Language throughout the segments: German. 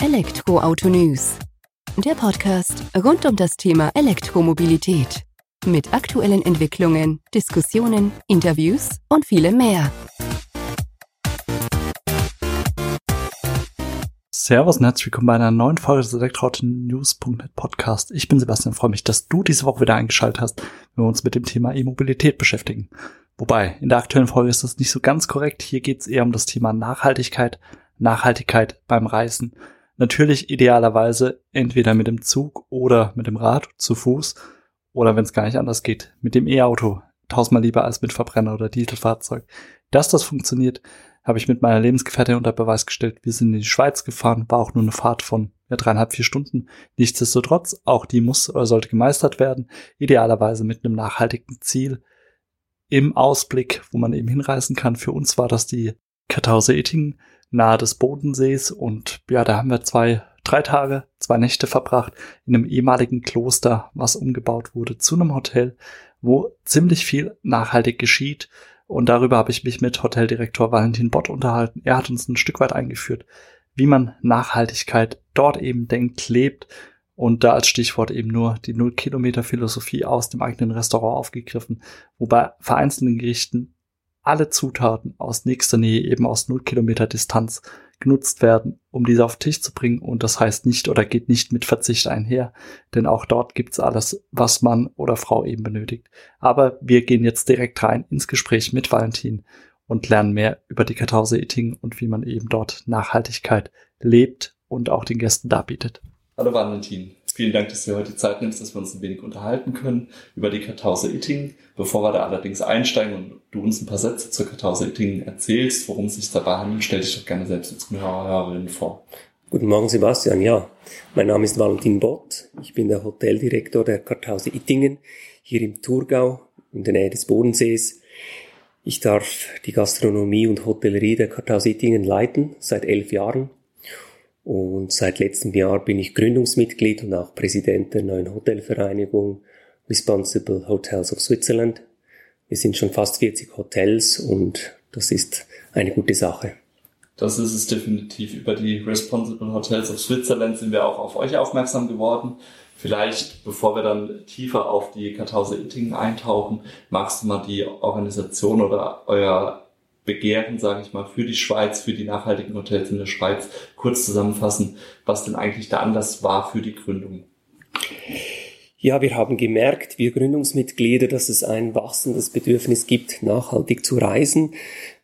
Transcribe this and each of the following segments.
Elektroauto News. Der Podcast rund um das Thema Elektromobilität. Mit aktuellen Entwicklungen, Diskussionen, Interviews und vielem mehr. Servus und herzlich willkommen bei einer neuen Folge des Elektroauto-News.net Podcast. Ich bin Sebastian, freue mich, dass du diese Woche wieder eingeschaltet hast, wenn wir uns mit dem Thema E-Mobilität beschäftigen. Wobei, in der aktuellen Folge ist das nicht so ganz korrekt. Hier geht es eher um das Thema Nachhaltigkeit, Nachhaltigkeit beim Reisen. Natürlich idealerweise entweder mit dem Zug oder mit dem Rad zu Fuß oder wenn es gar nicht anders geht, mit dem E-Auto. Tausendmal lieber als mit Verbrenner oder Dieselfahrzeug. Dass das funktioniert, habe ich mit meiner Lebensgefährtin unter Beweis gestellt. Wir sind in die Schweiz gefahren, war auch nur eine Fahrt von ja, dreieinhalb, vier Stunden. Nichtsdestotrotz, auch die muss oder sollte gemeistert werden. Idealerweise mit einem nachhaltigen Ziel im Ausblick, wo man eben hinreisen kann. Für uns war das die Kartause Ettingen nahe des Bodensees und ja, da haben wir zwei, drei Tage, zwei Nächte verbracht in einem ehemaligen Kloster, was umgebaut wurde zu einem Hotel, wo ziemlich viel nachhaltig geschieht. Und darüber habe ich mich mit Hoteldirektor Valentin Bott unterhalten. Er hat uns ein Stück weit eingeführt, wie man Nachhaltigkeit dort eben denkt, lebt und da als Stichwort eben nur die Null-Kilometer-Philosophie aus dem eigenen Restaurant aufgegriffen, wobei vereinzelten Gerichten alle Zutaten aus nächster Nähe, eben aus null Kilometer Distanz genutzt werden, um diese auf den Tisch zu bringen. Und das heißt nicht oder geht nicht mit Verzicht einher, denn auch dort gibt's alles, was Mann oder Frau eben benötigt. Aber wir gehen jetzt direkt rein ins Gespräch mit Valentin und lernen mehr über die Kartause Eating und wie man eben dort Nachhaltigkeit lebt und auch den Gästen darbietet. Hallo Valentin. Vielen Dank, dass du heute Zeit nimmst, dass wir uns ein wenig unterhalten können über die Kartause Itting. Bevor wir da allerdings einsteigen und du uns ein paar Sätze zur Kartause Itting erzählst, worum es sich dabei handelt, stell dich doch gerne selbst als Hörerin vor. Guten Morgen, Sebastian. Ja, mein Name ist Valentin Bott. Ich bin der Hoteldirektor der Kartause Ittingen hier im Thurgau in der Nähe des Bodensees. Ich darf die Gastronomie und Hotellerie der Kartause Ittingen leiten seit elf Jahren und seit letztem Jahr bin ich Gründungsmitglied und auch Präsident der neuen Hotelvereinigung Responsible Hotels of Switzerland. Wir sind schon fast 40 Hotels und das ist eine gute Sache. Das ist es definitiv. Über die Responsible Hotels of Switzerland sind wir auch auf euch aufmerksam geworden. Vielleicht, bevor wir dann tiefer auf die Kartause Ittingen eintauchen, magst du mal die Organisation oder euer Begehren, sage ich mal, für die Schweiz, für die nachhaltigen Hotels in der Schweiz kurz zusammenfassen, was denn eigentlich der Anlass war für die Gründung? Ja, wir haben gemerkt, wir Gründungsmitglieder, dass es ein wachsendes Bedürfnis gibt, nachhaltig zu reisen.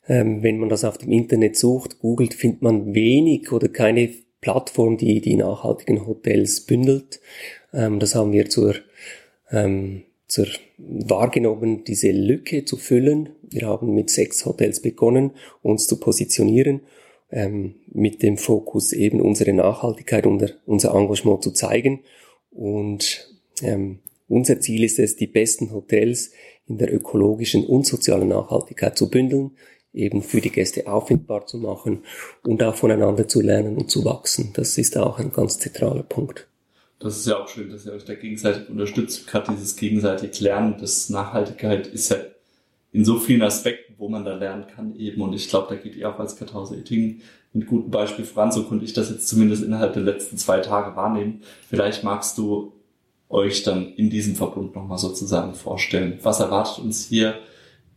Ähm, wenn man das auf dem Internet sucht, googelt, findet man wenig oder keine Plattform, die die nachhaltigen Hotels bündelt. Ähm, das haben wir zur ähm, zur, wahrgenommen, diese Lücke zu füllen. Wir haben mit sechs Hotels begonnen, uns zu positionieren, ähm, mit dem Fokus eben unsere Nachhaltigkeit und unser Engagement zu zeigen. Und ähm, unser Ziel ist es, die besten Hotels in der ökologischen und sozialen Nachhaltigkeit zu bündeln, eben für die Gäste auffindbar zu machen und auch voneinander zu lernen und zu wachsen. Das ist auch ein ganz zentraler Punkt das ist ja auch schön, dass ihr euch da gegenseitig unterstützt. Gerade dieses gegenseitig Lernen, das Nachhaltigkeit ist ja in so vielen Aspekten, wo man da lernen kann eben. Und ich glaube, da geht ihr auch als Kartause Ettingen mit gutem Beispiel voran. So konnte ich das jetzt zumindest innerhalb der letzten zwei Tage wahrnehmen. Vielleicht magst du euch dann in diesem Verbund nochmal sozusagen vorstellen. Was erwartet uns hier?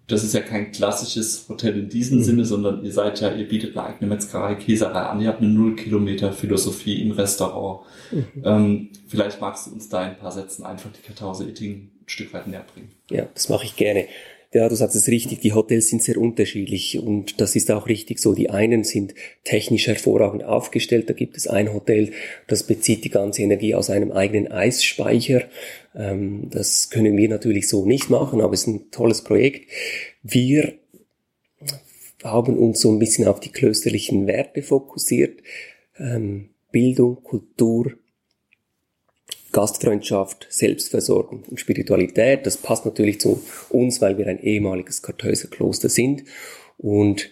Das ist ja kein klassisches Hotel in diesem mhm. Sinne, sondern ihr seid ja, ihr bietet eine eigene Metzgerei, Käserei an, ihr habt eine Null-Kilometer-Philosophie im Restaurant. Mhm. Ähm, vielleicht magst du uns da in ein paar Sätzen einfach die Kartause Eating ein Stück weit näher bringen. Ja, das mache ich gerne. Ja, du sagst es richtig, die Hotels sind sehr unterschiedlich und das ist auch richtig so. Die einen sind technisch hervorragend aufgestellt. Da gibt es ein Hotel, das bezieht die ganze Energie aus einem eigenen Eisspeicher. Ähm, das können wir natürlich so nicht machen, aber es ist ein tolles Projekt. Wir haben uns so ein bisschen auf die klösterlichen Werte fokussiert. Ähm, Bildung, Kultur, Gastfreundschaft, Selbstversorgung und Spiritualität. Das passt natürlich zu uns, weil wir ein ehemaliges Kartäuserkloster sind. Und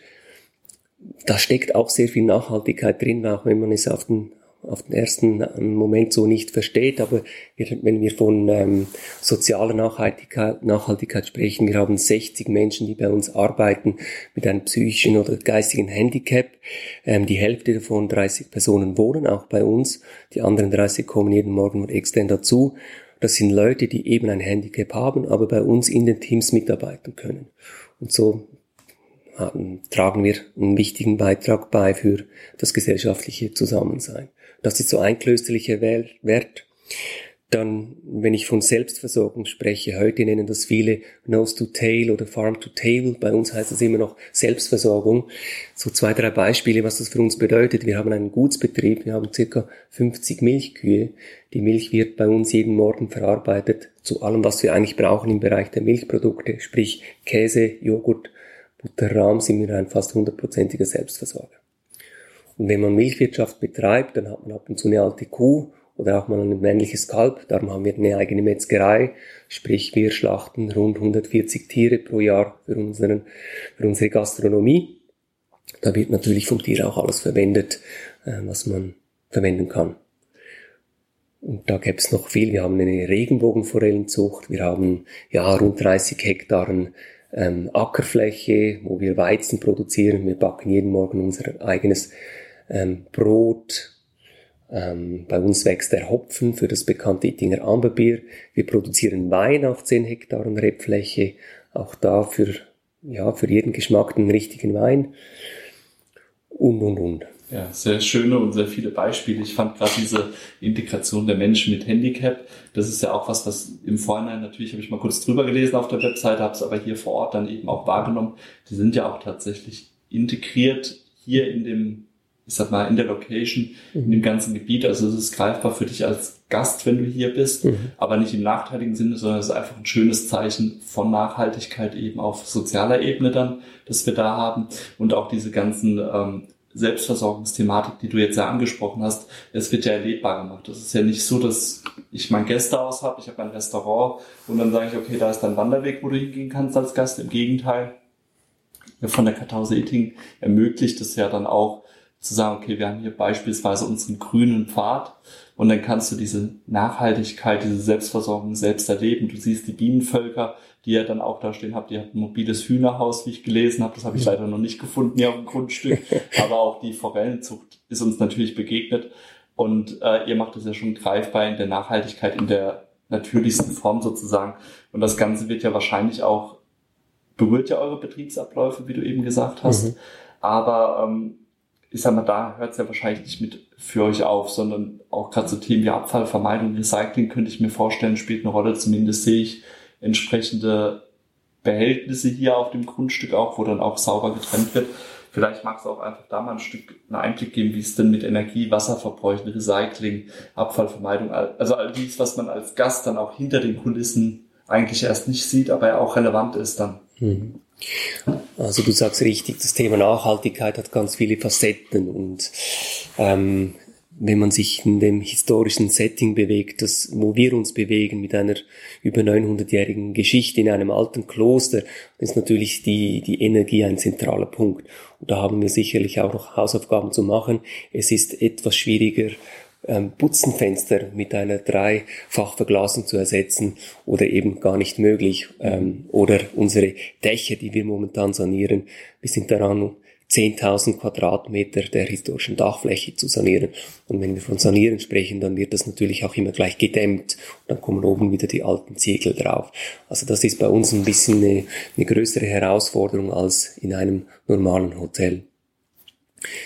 da steckt auch sehr viel Nachhaltigkeit drin, auch wenn man es auf den auf den ersten Moment so nicht versteht, aber wir, wenn wir von ähm, sozialer Nachhaltigkeit, Nachhaltigkeit sprechen, wir haben 60 Menschen, die bei uns arbeiten mit einem psychischen oder geistigen Handicap. Ähm, die Hälfte davon, 30 Personen, wohnen auch bei uns. Die anderen 30 kommen jeden Morgen extern dazu. Das sind Leute, die eben ein Handicap haben, aber bei uns in den Teams mitarbeiten können. Und so tragen wir einen wichtigen Beitrag bei für das gesellschaftliche Zusammensein. Das ist so ein klösterlicher Wert. Dann, wenn ich von Selbstversorgung spreche, heute nennen das viele Nose to Tail oder Farm to Table. Bei uns heißt es immer noch Selbstversorgung. So zwei, drei Beispiele, was das für uns bedeutet. Wir haben einen Gutsbetrieb. Wir haben circa 50 Milchkühe. Die Milch wird bei uns jeden Morgen verarbeitet zu allem, was wir eigentlich brauchen im Bereich der Milchprodukte, sprich Käse, Joghurt, Butter, Rahm sind wir ein fast hundertprozentiger Selbstversorger. Und wenn man Milchwirtschaft betreibt, dann hat man ab und zu eine alte Kuh oder auch mal ein männliches Kalb. Darum haben wir eine eigene Metzgerei. Sprich, wir schlachten rund 140 Tiere pro Jahr für, unseren, für unsere Gastronomie. Da wird natürlich vom Tier auch alles verwendet, äh, was man verwenden kann. Und da gäbe es noch viel. Wir haben eine Regenbogenforellenzucht. Wir haben ja rund 30 Hektaren ähm, Ackerfläche, wo wir Weizen produzieren. Wir backen jeden Morgen unser eigenes ähm, Brot. Ähm, bei uns wächst der Hopfen für das bekannte Ittinger Amberbier. Wir produzieren Wein auf 10 Hektaren Rebfläche. Auch da für, ja, für jeden Geschmack den richtigen Wein. Und, und, und. Ja, sehr schöne und sehr viele Beispiele. Ich fand gerade diese Integration der Menschen mit Handicap, das ist ja auch was, was im Vorhinein natürlich, habe ich mal kurz drüber gelesen auf der Webseite, habe es aber hier vor Ort dann eben auch wahrgenommen. Die sind ja auch tatsächlich integriert hier in dem, ich sag mal, in der Location, in dem ganzen Gebiet. Also es ist greifbar für dich als Gast, wenn du hier bist, mhm. aber nicht im nachteiligen Sinne, sondern es ist einfach ein schönes Zeichen von Nachhaltigkeit eben auf sozialer Ebene dann, dass wir da haben und auch diese ganzen ähm, Selbstversorgungsthematik, die du jetzt ja angesprochen hast, es wird ja erlebbar gemacht. Das ist ja nicht so, dass ich mein Gästehaus habe, ich habe mein Restaurant und dann sage ich, okay, da ist dein Wanderweg, wo du hingehen kannst als Gast. Im Gegenteil, von der Kartause Eating ermöglicht es ja dann auch zu sagen, okay, wir haben hier beispielsweise unseren grünen Pfad und dann kannst du diese Nachhaltigkeit, diese Selbstversorgung selbst erleben. Du siehst die Bienenvölker, die ihr dann auch da stehen habt. Ihr habt ein mobiles Hühnerhaus, wie ich gelesen habe. Das habe ich leider noch nicht gefunden hier auf dem Grundstück. Aber auch die Forellenzucht ist uns natürlich begegnet. Und äh, ihr macht es ja schon greifbar in der Nachhaltigkeit, in der natürlichsten Form sozusagen. Und das Ganze wird ja wahrscheinlich auch, berührt ja eure Betriebsabläufe, wie du eben gesagt hast. Mhm. Aber ähm, ich sag mal, da hört es ja wahrscheinlich nicht mit für euch auf, sondern auch gerade so Themen wie Abfallvermeidung, Recycling könnte ich mir vorstellen, spielt eine Rolle. Zumindest sehe ich entsprechende Behältnisse hier auf dem Grundstück auch, wo dann auch sauber getrennt wird. Vielleicht magst du auch einfach da mal ein Stück einen Einblick geben, wie es denn mit Energie, Wasserverbräuchen, Recycling, Abfallvermeidung, also all dies, was man als Gast dann auch hinter den Kulissen eigentlich erst nicht sieht, aber ja auch relevant ist dann. Mhm. Also du sagst richtig, das Thema Nachhaltigkeit hat ganz viele Facetten und ähm, wenn man sich in dem historischen Setting bewegt, das, wo wir uns bewegen, mit einer über 900-jährigen Geschichte in einem alten Kloster, ist natürlich die, die Energie ein zentraler Punkt. Und da haben wir sicherlich auch noch Hausaufgaben zu machen. Es ist etwas schwieriger, ähm, Putzenfenster mit einer Dreifachverglasung zu ersetzen oder eben gar nicht möglich. Ähm, oder unsere Dächer, die wir momentan sanieren, wir sind daran, 10.000 Quadratmeter der historischen Dachfläche zu sanieren. Und wenn wir von sanieren sprechen, dann wird das natürlich auch immer gleich gedämmt. Und dann kommen oben wieder die alten Ziegel drauf. Also das ist bei uns ein bisschen eine, eine größere Herausforderung als in einem normalen Hotel.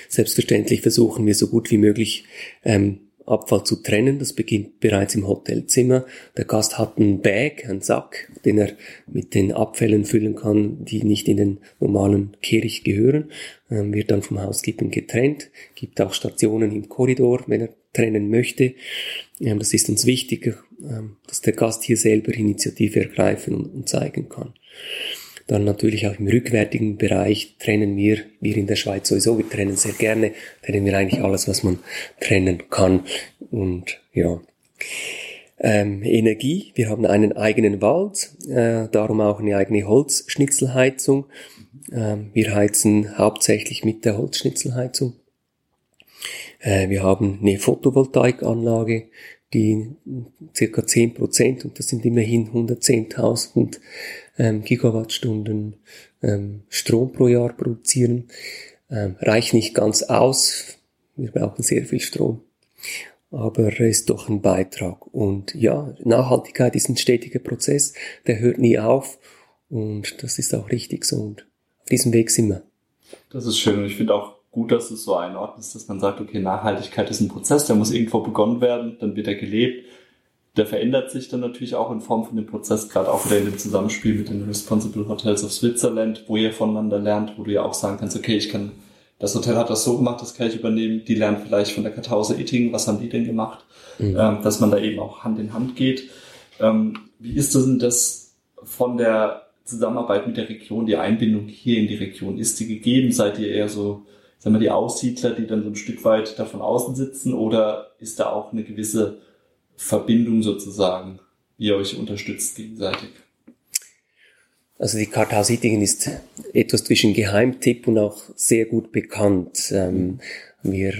Selbstverständlich versuchen wir so gut wie möglich ähm, Abfall zu trennen. Das beginnt bereits im Hotelzimmer. Der Gast hat einen Bag, einen Sack, den er mit den Abfällen füllen kann, die nicht in den normalen Kehricht gehören. Ähm, wird dann vom Housekeeping getrennt. Gibt auch Stationen im Korridor, wenn er trennen möchte. Ähm, das ist uns wichtig, ähm, dass der Gast hier selber Initiative ergreifen und, und zeigen kann. Dann natürlich auch im rückwärtigen Bereich trennen wir, wir in der Schweiz sowieso, wir trennen sehr gerne, trennen wir eigentlich alles, was man trennen kann. Und ja. Ähm, Energie, wir haben einen eigenen Wald, äh, darum auch eine eigene Holzschnitzelheizung. Ähm, wir heizen hauptsächlich mit der Holzschnitzelheizung. Äh, wir haben eine Photovoltaikanlage, die circa 10 Prozent, und das sind immerhin 110.000 ähm, Gigawattstunden ähm, Strom pro Jahr produzieren. Ähm, reicht nicht ganz aus. Wir brauchen sehr viel Strom. Aber es ist doch ein Beitrag. Und ja, Nachhaltigkeit ist ein stetiger Prozess, der hört nie auf. Und das ist auch richtig so. Und auf diesem Weg sind wir. Das ist schön. Und ich finde auch gut, dass es so einordnet, dass man sagt, okay, Nachhaltigkeit ist ein Prozess, der muss irgendwo begonnen werden, dann wird er gelebt. Der verändert sich dann natürlich auch in Form von dem Prozess, gerade auch wieder in dem Zusammenspiel mit den Responsible Hotels of Switzerland, wo ihr voneinander lernt, wo du ja auch sagen kannst, okay, ich kann, das Hotel hat das so gemacht, das kann ich übernehmen, die lernen vielleicht von der Kartause Eating, was haben die denn gemacht, mhm. ähm, dass man da eben auch Hand in Hand geht. Ähm, wie ist denn das von der Zusammenarbeit mit der Region, die Einbindung hier in die Region, ist die gegeben? Seid ihr eher so sagen wir, die Aussiedler, die dann so ein Stück weit davon außen sitzen, oder ist da auch eine gewisse Verbindung sozusagen, wie ihr euch unterstützt gegenseitig? Also die Karthausitingen ist etwas zwischen Geheimtipp und auch sehr gut bekannt. Ähm, wir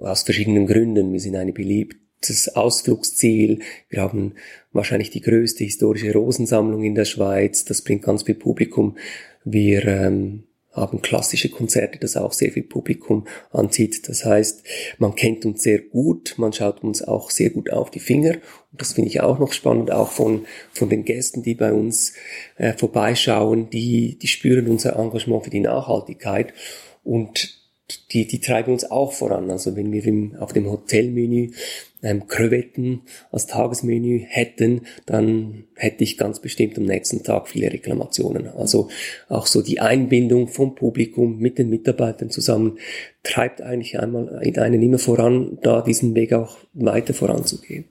aus verschiedenen Gründen. Wir sind ein beliebtes Ausflugsziel. Wir haben wahrscheinlich die größte historische Rosensammlung in der Schweiz. Das bringt ganz viel Publikum. Wir ähm, haben klassische Konzerte, das auch sehr viel Publikum anzieht. Das heißt, man kennt uns sehr gut, man schaut uns auch sehr gut auf die Finger. Und das finde ich auch noch spannend, auch von, von den Gästen, die bei uns äh, vorbeischauen, die, die spüren unser Engagement für die Nachhaltigkeit. Und die, die treiben uns auch voran. Also wenn wir im, auf dem Hotelmenü ähm, Krevetten als Tagesmenü hätten, dann hätte ich ganz bestimmt am nächsten Tag viele Reklamationen. Also auch so die Einbindung vom Publikum mit den Mitarbeitern zusammen treibt eigentlich einmal einen immer voran, da diesen Weg auch weiter voranzugehen.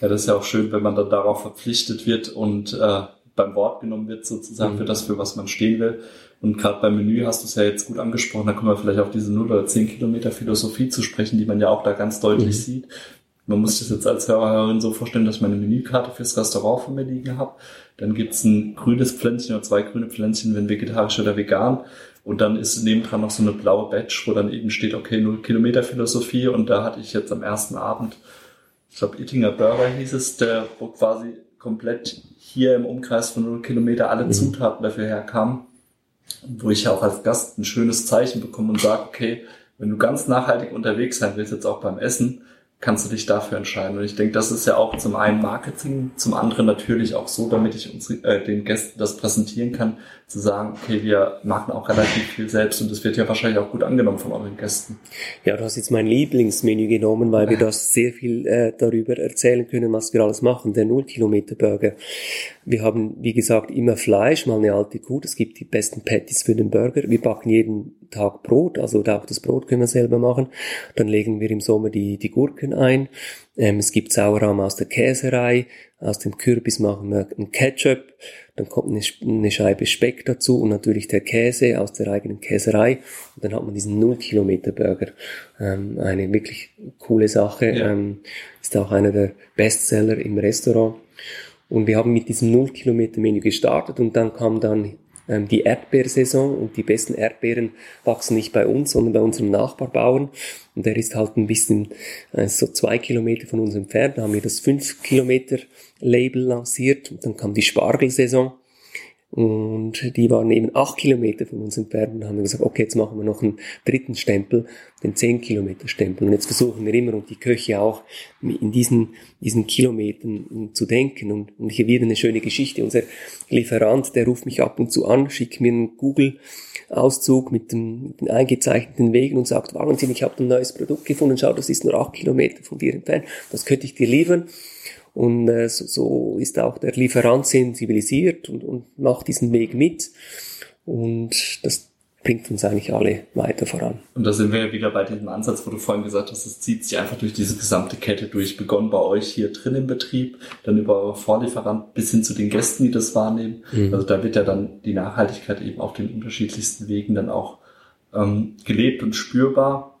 Ja, das ist ja auch schön, wenn man dann darauf verpflichtet wird und äh, beim Wort genommen wird sozusagen mhm. für das, für was man stehen will. Und gerade beim Menü hast du es ja jetzt gut angesprochen, da kommen wir vielleicht auf diese 0 oder 10 Kilometer Philosophie zu sprechen, die man ja auch da ganz deutlich mhm. sieht. Man muss das jetzt als Hörer, Hörerin so vorstellen, dass ich meine Menükarte fürs Restaurant von mir liegen habe. Dann gibt's ein grünes Pflänzchen oder zwei grüne Pflänzchen, wenn vegetarisch oder vegan. Und dann ist nebendran noch so eine blaue Badge, wo dann eben steht, okay, null Kilometer Philosophie. Und da hatte ich jetzt am ersten Abend, ich glaube, Ittinger Burger hieß es, der wo quasi komplett hier im Umkreis von null Kilometer alle mhm. Zutaten dafür herkamen. Wo ich auch als Gast ein schönes Zeichen bekomme und sage, okay, wenn du ganz nachhaltig unterwegs sein willst, jetzt auch beim Essen, kannst du dich dafür entscheiden. Und ich denke, das ist ja auch zum einen Marketing, zum anderen natürlich auch so, damit ich uns, äh, den Gästen das präsentieren kann, zu sagen, okay, wir machen auch relativ viel selbst und das wird ja wahrscheinlich auch gut angenommen von euren Gästen. Ja, du hast jetzt mein Lieblingsmenü genommen, weil wir das sehr viel äh, darüber erzählen können, was wir alles machen. Der Null-Kilometer-Burger. Wir haben, wie gesagt, immer Fleisch, mal eine alte Kuh. Es gibt die besten Patties für den Burger. Wir backen jeden Tag Brot, also auch das Brot können wir selber machen. Dann legen wir im Sommer die, die Gurken ein. Ähm, es gibt Sauerrahm aus der Käserei. Aus dem Kürbis machen wir einen Ketchup. Dann kommt eine, eine Scheibe Speck dazu und natürlich der Käse aus der eigenen Käserei. Und dann hat man diesen Null-Kilometer-Burger. Ähm, eine wirklich coole Sache. Ja. Ähm, ist auch einer der Bestseller im Restaurant. Und wir haben mit diesem Null-Kilometer-Menü gestartet und dann kam dann ähm, die Erdbeersaison und die besten Erdbeeren wachsen nicht bei uns, sondern bei unserem Nachbarbauern. Und der ist halt ein bisschen äh, so zwei Kilometer von uns entfernt. Da haben wir das fünf Kilometer Label lanciert und dann kam die Spargelsaison. Und die waren eben acht Kilometer von uns entfernt und haben gesagt, okay, jetzt machen wir noch einen dritten Stempel, den zehn Kilometer Stempel. Und jetzt versuchen wir immer und die Köche auch in diesen, diesen Kilometern zu denken. Und, und hier wieder eine schöne Geschichte. Unser Lieferant, der ruft mich ab und zu an, schickt mir einen Google-Auszug mit, mit den eingezeichneten Wegen und sagt, Wahnsinn, ich habe ein neues Produkt gefunden, schau, das ist nur acht Kilometer von dir entfernt, das könnte ich dir liefern. Und äh, so, so ist auch der Lieferant sensibilisiert und, und macht diesen Weg mit. Und das bringt uns eigentlich alle weiter voran. Und da sind wir ja wieder bei diesem Ansatz, wo du vorhin gesagt hast, es zieht sich einfach durch diese gesamte Kette durch. Begonnen bei euch hier drin im Betrieb, dann über eure Vorlieferant bis hin zu den Gästen, die das wahrnehmen. Mhm. Also da wird ja dann die Nachhaltigkeit eben auf den unterschiedlichsten Wegen dann auch ähm, gelebt und spürbar.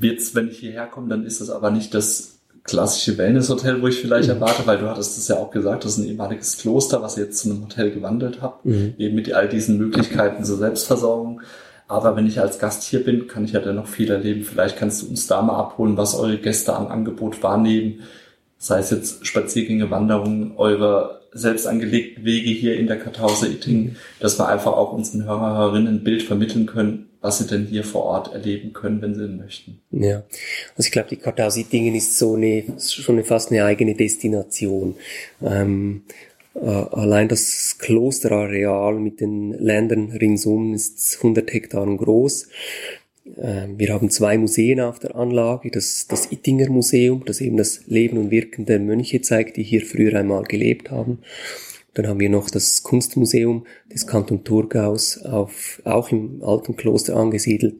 Jetzt, wenn ich hierher komme, dann ist das aber nicht das klassische Wellness-Hotel, wo ich vielleicht mhm. erwarte, weil du hattest es ja auch gesagt, das ist ein ehemaliges Kloster, was ihr jetzt zu einem Hotel gewandelt habt, mhm. eben mit all diesen Möglichkeiten zur Selbstversorgung. Aber wenn ich als Gast hier bin, kann ich ja dennoch viel erleben. Vielleicht kannst du uns da mal abholen, was eure Gäste am Angebot wahrnehmen. Sei es jetzt Spaziergänge, Wanderungen, eure selbst angelegten Wege hier in der Kartause Itting, dass wir einfach auch unseren Hörer, Hörerinnen ein Bild vermitteln können, was sie denn hier vor Ort erleben können, wenn sie möchten. Ja, also ich glaube, die Kartause Ittingen ist so eine, schon fast eine eigene Destination. Ähm, äh, allein das Klosterareal mit den Ländern ringsum ist 100 Hektaren groß. Äh, wir haben zwei Museen auf der Anlage. Das, das Ittinger Museum, das eben das Leben und Wirken der Mönche zeigt, die hier früher einmal gelebt haben. Dann haben wir noch das Kunstmuseum des Kanton Thurgaus, auf, auch im alten Kloster angesiedelt,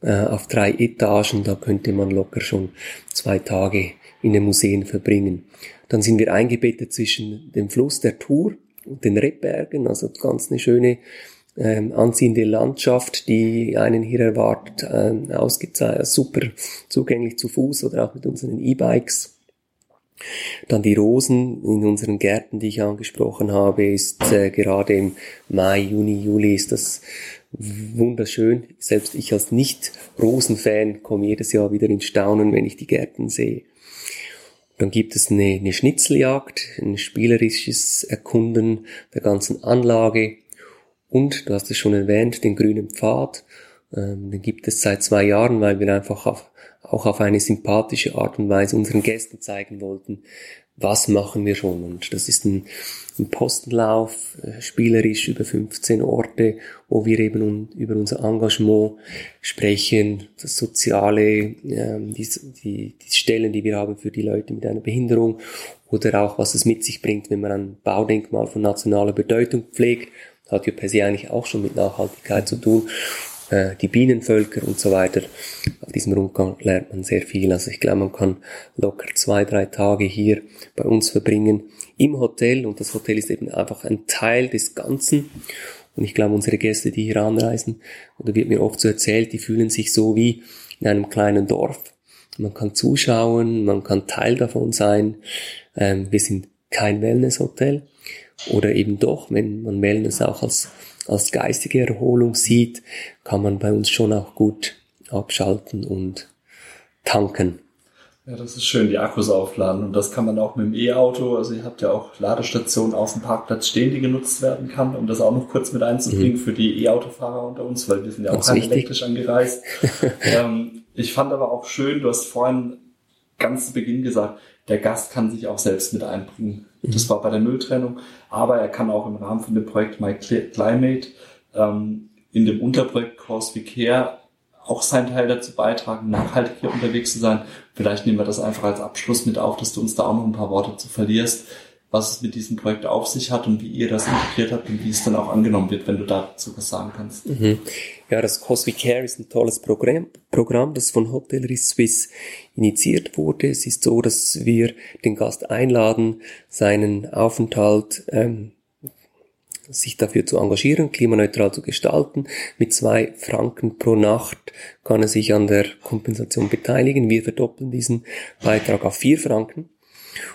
äh, auf drei Etagen. Da könnte man locker schon zwei Tage in den Museen verbringen. Dann sind wir eingebettet zwischen dem Fluss der Tour und den Rebbergen, also ganz eine schöne ähm, anziehende Landschaft, die einen hier erwartet, ähm, ausgezeichnet, super zugänglich zu Fuß oder auch mit unseren E-Bikes. Dann die Rosen in unseren Gärten, die ich angesprochen habe, ist äh, gerade im Mai, Juni, Juli ist das wunderschön. Selbst ich als Nicht-Rosen-Fan komme jedes Jahr wieder in Staunen, wenn ich die Gärten sehe. Dann gibt es eine, eine Schnitzeljagd, ein spielerisches Erkunden der ganzen Anlage. Und, du hast es schon erwähnt, den grünen Pfad. Ähm, den gibt es seit zwei Jahren, weil wir einfach auf, auch auf eine sympathische Art und Weise unseren Gästen zeigen wollten, was machen wir schon. Und das ist ein, ein Postenlauf, äh, spielerisch über 15 Orte, wo wir eben über unser Engagement sprechen, das Soziale, ähm, die, die, die Stellen, die wir haben für die Leute mit einer Behinderung oder auch was es mit sich bringt, wenn man ein Baudenkmal von nationaler Bedeutung pflegt. Hat ja per se eigentlich auch schon mit Nachhaltigkeit zu tun. Äh, die Bienenvölker und so weiter. Auf diesem Rundgang lernt man sehr viel. Also ich glaube, man kann locker zwei, drei Tage hier bei uns verbringen im Hotel und das Hotel ist eben einfach ein Teil des Ganzen. Und ich glaube, unsere Gäste, die hier anreisen, oder wird mir oft so erzählt, die fühlen sich so wie in einem kleinen Dorf. Man kann zuschauen, man kann Teil davon sein. Ähm, wir sind kein Wellnesshotel. Oder eben doch, wenn man Wellness auch als als geistige Erholung sieht, kann man bei uns schon auch gut abschalten und tanken. Ja, das ist schön, die Akkus aufladen. Und das kann man auch mit dem E-Auto. Also ihr habt ja auch Ladestationen auf dem Parkplatz stehen, die genutzt werden kann, um das auch noch kurz mit einzubringen mhm. für die E-Autofahrer unter uns, weil wir sind ja auch rein elektrisch angereist. ähm, ich fand aber auch schön, du hast vorhin ganz zu Beginn gesagt, der Gast kann sich auch selbst mit einbringen. Mhm. Das war bei der Mülltrennung, aber er kann auch im Rahmen von dem Projekt My Climate ähm, in dem Unterprojekt Course We Care auch seinen Teil dazu beitragen, nachhaltig hier unterwegs zu sein. Vielleicht nehmen wir das einfach als Abschluss mit auf, dass du uns da auch noch ein paar Worte zu verlierst, was es mit diesem Projekt auf sich hat und wie ihr das integriert habt und wie es dann auch angenommen wird, wenn du dazu was sagen kannst. Mhm. Ja, das Cosmic Care ist ein tolles Programm, Programm, das von Hotellerie Swiss initiiert wurde. Es ist so, dass wir den Gast einladen, seinen Aufenthalt ähm, sich dafür zu engagieren, klimaneutral zu gestalten. Mit zwei Franken pro Nacht kann er sich an der Kompensation beteiligen. Wir verdoppeln diesen Beitrag auf vier Franken.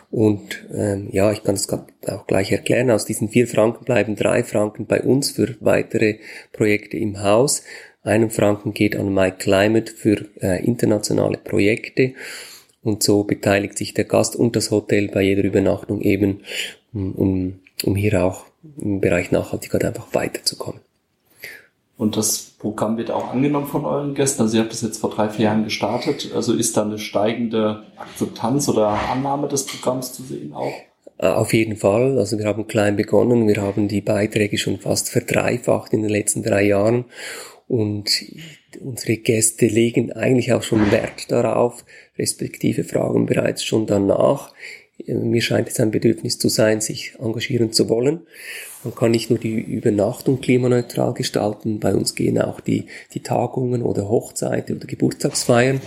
Und ähm, ja, ich kann das auch gleich erklären. Aus diesen vier Franken bleiben drei Franken bei uns für weitere Projekte im Haus. Einen Franken geht an My Climate für äh, internationale Projekte. Und so beteiligt sich der Gast und das Hotel bei jeder Übernachtung eben, um, um hier auch im Bereich Nachhaltigkeit einfach weiterzukommen. Und das Programm wird auch angenommen von euren Gästen. Also ihr habt das jetzt vor drei, vier Jahren gestartet. Also ist da eine steigende Akzeptanz oder Annahme des Programms zu sehen auch? Äh, auf jeden Fall. Also wir haben klein begonnen. Wir haben die Beiträge schon fast verdreifacht in den letzten drei Jahren. Und unsere Gäste legen eigentlich auch schon Wert darauf, respektive fragen bereits schon danach. Mir scheint es ein Bedürfnis zu sein, sich engagieren zu wollen. Man kann nicht nur die Übernachtung klimaneutral gestalten, bei uns gehen auch die, die Tagungen oder Hochzeiten oder Geburtstagsfeiern.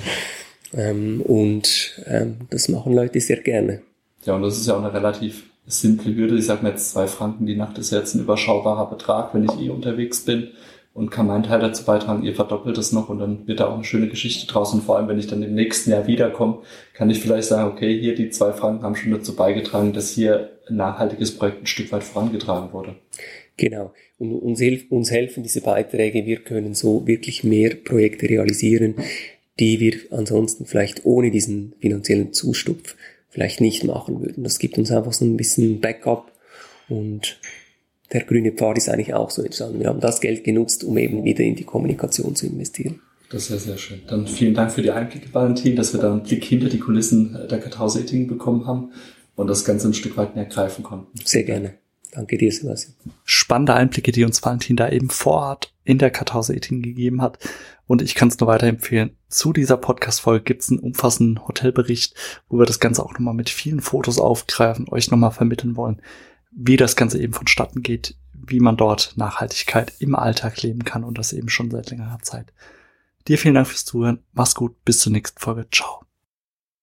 Ähm, und ähm, das machen Leute sehr gerne. Ja, und das ist ja auch eine relativ simple Hürde. Ich sage mir jetzt zwei Franken die Nacht ist jetzt ein überschaubarer Betrag, wenn ich eh unterwegs bin und kann meinen Teil dazu beitragen. Ihr verdoppelt es noch und dann wird da auch eine schöne Geschichte draus. Und vor allem, wenn ich dann im nächsten Jahr wiederkomme, kann ich vielleicht sagen, okay, hier die zwei Franken haben schon dazu beigetragen, dass hier ein nachhaltiges Projekt ein Stück weit vorangetragen wurde. Genau. Und uns, hilf, uns helfen diese Beiträge. Wir können so wirklich mehr Projekte realisieren, die wir ansonsten vielleicht ohne diesen finanziellen Zustupf vielleicht nicht machen würden. Das gibt uns einfach so ein bisschen Backup und der grüne Pfad ist eigentlich auch so entstanden. Wir haben das Geld genutzt, um eben wieder in die Kommunikation zu investieren. Das ist ja sehr schön. Dann vielen Dank für die Einblicke, Valentin, dass wir da einen Blick hinter die Kulissen der Kartause-Etting bekommen haben und das Ganze ein Stück weit mehr greifen konnten. Sehr gerne. Danke dir, Sebastian. Spannende Einblicke, die uns Valentin da eben vorhat in der Kartause-Etting gegeben hat. Und ich kann es nur weiterempfehlen. Zu dieser Podcast-Folge gibt es einen umfassenden Hotelbericht, wo wir das Ganze auch nochmal mit vielen Fotos aufgreifen, euch nochmal vermitteln wollen, wie das Ganze eben vonstatten geht, wie man dort Nachhaltigkeit im Alltag leben kann und das eben schon seit längerer Zeit. Dir vielen Dank fürs Zuhören. Mach's gut. Bis zur nächsten Folge. Ciao.